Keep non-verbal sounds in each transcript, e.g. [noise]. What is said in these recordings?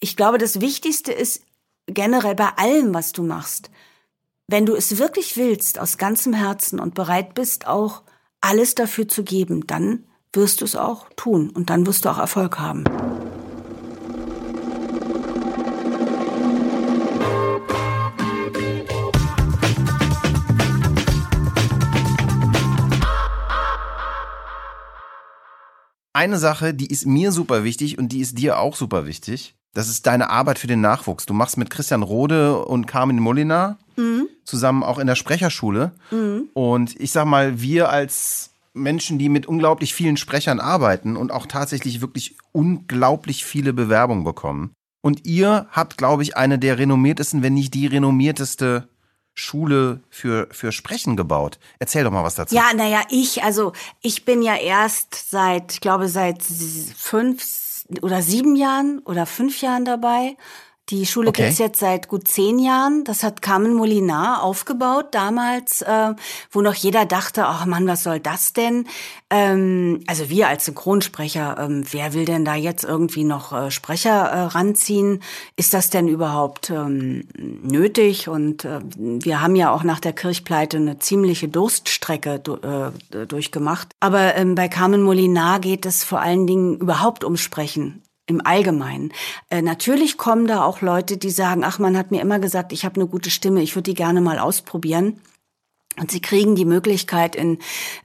ich glaube, das Wichtigste ist generell bei allem, was du machst, wenn du es wirklich willst, aus ganzem Herzen und bereit bist, auch alles dafür zu geben, dann wirst du es auch tun und dann wirst du auch Erfolg haben. Eine Sache, die ist mir super wichtig und die ist dir auch super wichtig. Das ist deine Arbeit für den Nachwuchs. Du machst mit Christian Rode und Carmen Molina mhm. zusammen auch in der Sprecherschule. Mhm. Und ich sag mal, wir als Menschen, die mit unglaublich vielen Sprechern arbeiten und auch tatsächlich wirklich unglaublich viele Bewerbungen bekommen. Und ihr habt, glaube ich, eine der renommiertesten, wenn nicht die renommierteste Schule für, für Sprechen gebaut. Erzähl doch mal was dazu. Ja, naja, ich, also ich bin ja erst seit, ich glaube, seit fünf oder sieben Jahren oder fünf Jahren dabei die Schule okay. gibt's jetzt seit gut zehn Jahren. Das hat Carmen Molinar aufgebaut damals, äh, wo noch jeder dachte, ach Mann, was soll das denn? Ähm, also wir als Synchronsprecher, ähm, wer will denn da jetzt irgendwie noch äh, Sprecher äh, ranziehen? Ist das denn überhaupt ähm, nötig? Und äh, wir haben ja auch nach der Kirchpleite eine ziemliche Durststrecke äh, durchgemacht. Aber ähm, bei Carmen Molinar geht es vor allen Dingen überhaupt um Sprechen im Allgemeinen. Äh, natürlich kommen da auch Leute, die sagen, ach, man hat mir immer gesagt, ich habe eine gute Stimme, ich würde die gerne mal ausprobieren. Und sie kriegen die Möglichkeit, in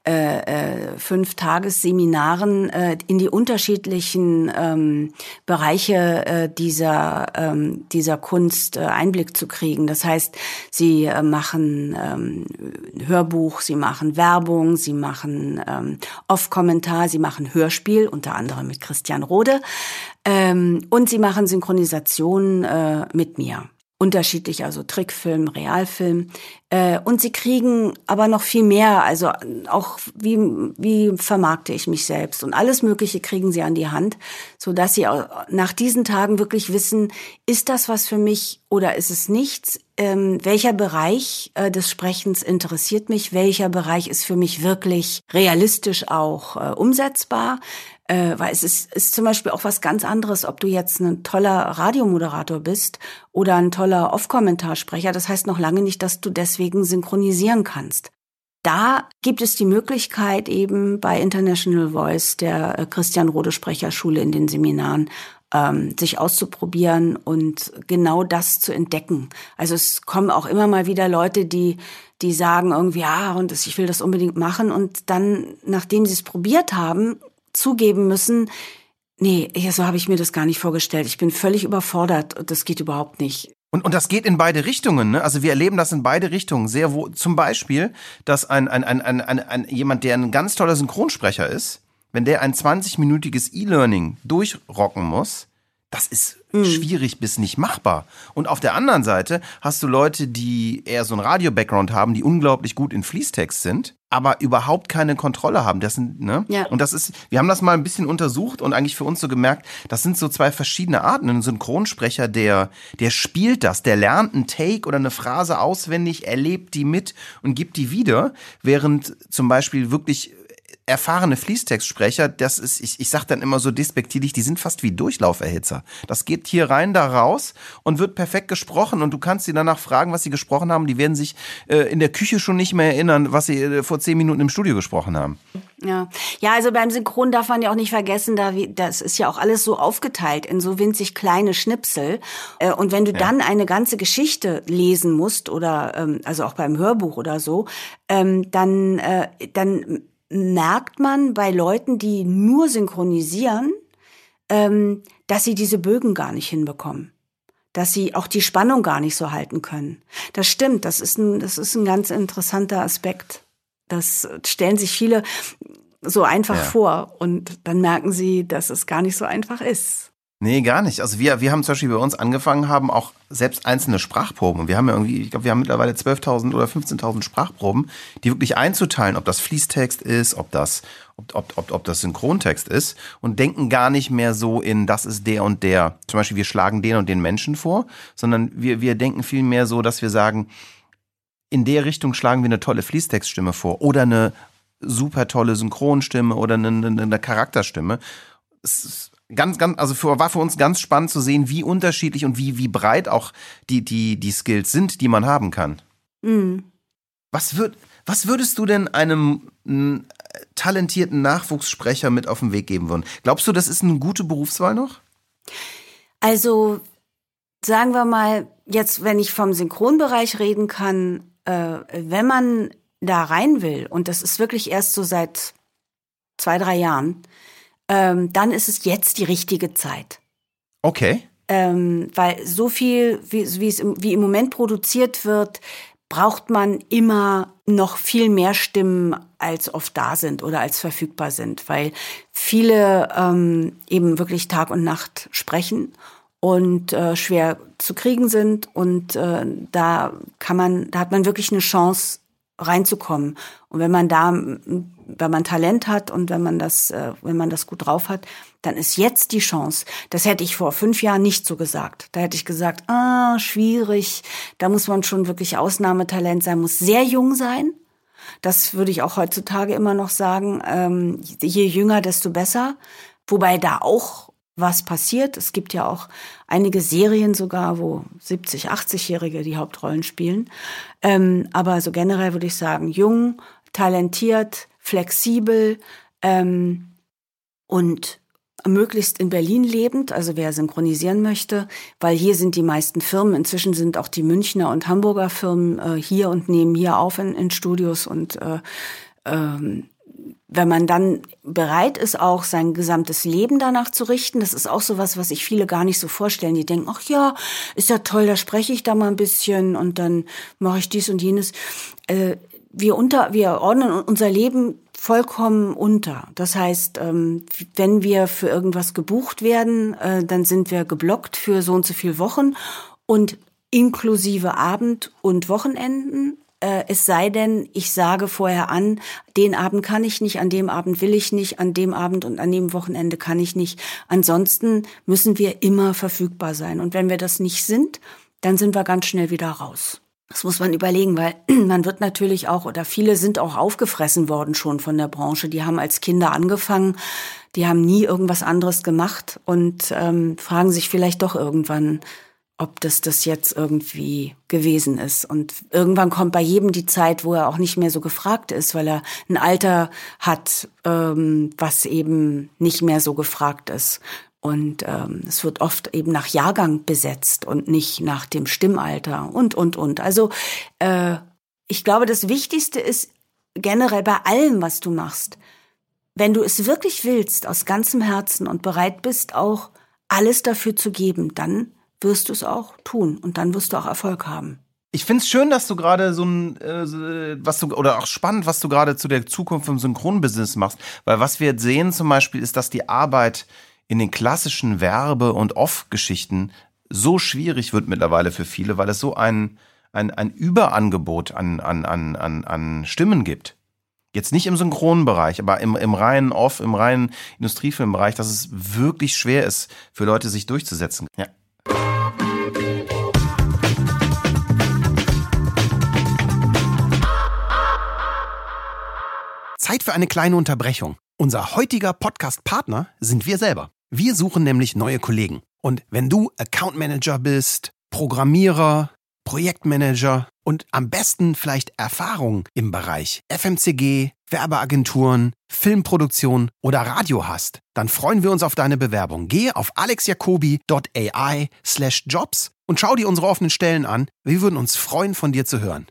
äh, äh, fünf Tagesseminaren äh, in die unterschiedlichen ähm, Bereiche äh, dieser, ähm, dieser Kunst äh, Einblick zu kriegen. Das heißt, sie äh, machen ähm, Hörbuch, sie machen Werbung, sie machen ähm, Off-Kommentar, sie machen Hörspiel, unter anderem mit Christian Rode. Ähm, und sie machen Synchronisation äh, mit mir unterschiedlich, also Trickfilm, Realfilm. Äh, und sie kriegen aber noch viel mehr, also auch wie, wie vermarkte ich mich selbst und alles Mögliche kriegen sie an die Hand, so dass sie nach diesen Tagen wirklich wissen, ist das was für mich oder ist es nichts? Ähm, welcher Bereich äh, des Sprechens interessiert mich? Welcher Bereich ist für mich wirklich realistisch auch äh, umsetzbar? Äh, weil es ist, ist zum Beispiel auch was ganz anderes, ob du jetzt ein toller Radiomoderator bist oder ein toller Off-Kommentarsprecher. Das heißt noch lange nicht, dass du deswegen synchronisieren kannst. Da gibt es die Möglichkeit eben bei International Voice der äh, Christian Rode Sprecherschule in den Seminaren ähm, sich auszuprobieren und genau das zu entdecken. Also es kommen auch immer mal wieder Leute, die die sagen irgendwie ja und ich will das unbedingt machen und dann nachdem sie es probiert haben zugeben müssen, nee, so habe ich mir das gar nicht vorgestellt. Ich bin völlig überfordert und das geht überhaupt nicht. Und, und das geht in beide Richtungen. Ne? Also wir erleben das in beide Richtungen. Sehr wo, zum Beispiel, dass ein, ein, ein, ein, ein jemand, der ein ganz toller Synchronsprecher ist, wenn der ein 20-minütiges E-Learning durchrocken muss, das ist hm. schwierig bis nicht machbar. Und auf der anderen Seite hast du Leute, die eher so einen Radio-Background haben, die unglaublich gut in Fließtext sind, aber überhaupt keine Kontrolle haben. Das sind, ne? Ja. Und das ist, wir haben das mal ein bisschen untersucht und eigentlich für uns so gemerkt, das sind so zwei verschiedene Arten. Ein Synchronsprecher, der, der spielt das, der lernt einen Take oder eine Phrase auswendig, erlebt die mit und gibt die wieder, während zum Beispiel wirklich erfahrene Fließtextsprecher, das ist, ich, ich sag dann immer so despektierlich, die sind fast wie Durchlauferhitzer. Das geht hier rein, da raus und wird perfekt gesprochen und du kannst sie danach fragen, was sie gesprochen haben. Die werden sich äh, in der Küche schon nicht mehr erinnern, was sie äh, vor zehn Minuten im Studio gesprochen haben. Ja, ja, also beim Synchron darf man ja auch nicht vergessen, da wie, das ist ja auch alles so aufgeteilt in so winzig kleine Schnipsel. Äh, und wenn du ja. dann eine ganze Geschichte lesen musst oder ähm, also auch beim Hörbuch oder so, ähm, dann äh, dann merkt man bei Leuten, die nur synchronisieren, ähm, dass sie diese Bögen gar nicht hinbekommen. Dass sie auch die Spannung gar nicht so halten können. Das stimmt, das ist ein, das ist ein ganz interessanter Aspekt. Das stellen sich viele so einfach ja. vor und dann merken sie, dass es gar nicht so einfach ist. Nee, gar nicht. Also wir, wir haben zum Beispiel bei uns angefangen, haben auch selbst einzelne Sprachproben. Wir haben ja irgendwie, ich glaube, wir haben mittlerweile 12.000 oder 15.000 Sprachproben, die wirklich einzuteilen, ob das Fließtext ist, ob das, ob, ob, ob, ob das Synchrontext ist und denken gar nicht mehr so in, das ist der und der. Zum Beispiel, wir schlagen den und den Menschen vor, sondern wir, wir denken viel mehr so, dass wir sagen, in der Richtung schlagen wir eine tolle Fließtextstimme vor oder eine super tolle Synchronstimme oder eine, eine, eine Charakterstimme. Es ganz, ganz, also für, war für uns ganz spannend zu sehen, wie unterschiedlich und wie, wie breit auch die, die, die Skills sind, die man haben kann. Mhm. Was, würd, was würdest du denn einem n, talentierten Nachwuchssprecher mit auf den Weg geben wollen? Glaubst du, das ist eine gute Berufswahl noch? Also, sagen wir mal, jetzt, wenn ich vom Synchronbereich reden kann, äh, wenn man da rein will, und das ist wirklich erst so seit zwei, drei Jahren, ähm, dann ist es jetzt die richtige Zeit. Okay. Ähm, weil so viel, wie, wie es im, wie im Moment produziert wird, braucht man immer noch viel mehr Stimmen, als oft da sind oder als verfügbar sind, weil viele ähm, eben wirklich Tag und Nacht sprechen und äh, schwer zu kriegen sind und äh, da kann man, da hat man wirklich eine Chance reinzukommen. Und wenn man da wenn man Talent hat und wenn man das, äh, wenn man das gut drauf hat, dann ist jetzt die Chance. Das hätte ich vor fünf Jahren nicht so gesagt. Da hätte ich gesagt, ah, schwierig. Da muss man schon wirklich Ausnahmetalent sein, muss sehr jung sein. Das würde ich auch heutzutage immer noch sagen. Ähm, je jünger, desto besser. Wobei da auch was passiert. Es gibt ja auch einige Serien sogar, wo 70, 80-Jährige die Hauptrollen spielen. Ähm, aber so generell würde ich sagen, jung, talentiert, flexibel ähm, und möglichst in Berlin lebend, also wer synchronisieren möchte, weil hier sind die meisten Firmen, inzwischen sind auch die Münchner und Hamburger Firmen äh, hier und nehmen hier auf in, in Studios und äh, ähm, wenn man dann bereit ist, auch sein gesamtes Leben danach zu richten, das ist auch so was, was sich viele gar nicht so vorstellen. Die denken, ach ja, ist ja toll, da spreche ich da mal ein bisschen und dann mache ich dies und jenes. Äh, wir unter, wir ordnen unser Leben vollkommen unter. Das heißt, ähm, wenn wir für irgendwas gebucht werden, äh, dann sind wir geblockt für so und so viele Wochen und inklusive Abend- und Wochenenden. Äh, es sei denn, ich sage vorher an, den Abend kann ich nicht, an dem Abend will ich nicht, an dem Abend und an dem Wochenende kann ich nicht. Ansonsten müssen wir immer verfügbar sein. Und wenn wir das nicht sind, dann sind wir ganz schnell wieder raus. Das muss man überlegen, weil [clears throat] man wird natürlich auch, oder viele sind auch aufgefressen worden schon von der Branche. Die haben als Kinder angefangen, die haben nie irgendwas anderes gemacht und ähm, fragen sich vielleicht doch irgendwann, ob das das jetzt irgendwie gewesen ist. Und irgendwann kommt bei jedem die Zeit, wo er auch nicht mehr so gefragt ist, weil er ein Alter hat, ähm, was eben nicht mehr so gefragt ist. Und ähm, es wird oft eben nach Jahrgang besetzt und nicht nach dem Stimmalter und, und, und. Also äh, ich glaube, das Wichtigste ist generell bei allem, was du machst, wenn du es wirklich willst, aus ganzem Herzen und bereit bist, auch alles dafür zu geben, dann wirst du es auch tun und dann wirst du auch Erfolg haben. Ich finde es schön, dass du gerade so ein, äh, was du, oder auch spannend, was du gerade zu der Zukunft im Synchronbusiness machst. Weil was wir jetzt sehen zum Beispiel, ist, dass die Arbeit in den klassischen Werbe- und Off-Geschichten so schwierig wird mittlerweile für viele, weil es so ein, ein, ein Überangebot an, an, an, an, an Stimmen gibt. Jetzt nicht im Synchronbereich, aber im, im reinen Off, im reinen Industriefilmbereich, dass es wirklich schwer ist, für Leute sich durchzusetzen. Ja. Zeit für eine kleine Unterbrechung. Unser heutiger Podcast-Partner sind wir selber. Wir suchen nämlich neue Kollegen. Und wenn du Account Manager bist, Programmierer, Projektmanager und am besten vielleicht Erfahrung im Bereich FMCG, Werbeagenturen, Filmproduktion oder Radio hast, dann freuen wir uns auf deine Bewerbung. Gehe auf alexjacobi.ai slash jobs und schau dir unsere offenen Stellen an. Wir würden uns freuen, von dir zu hören.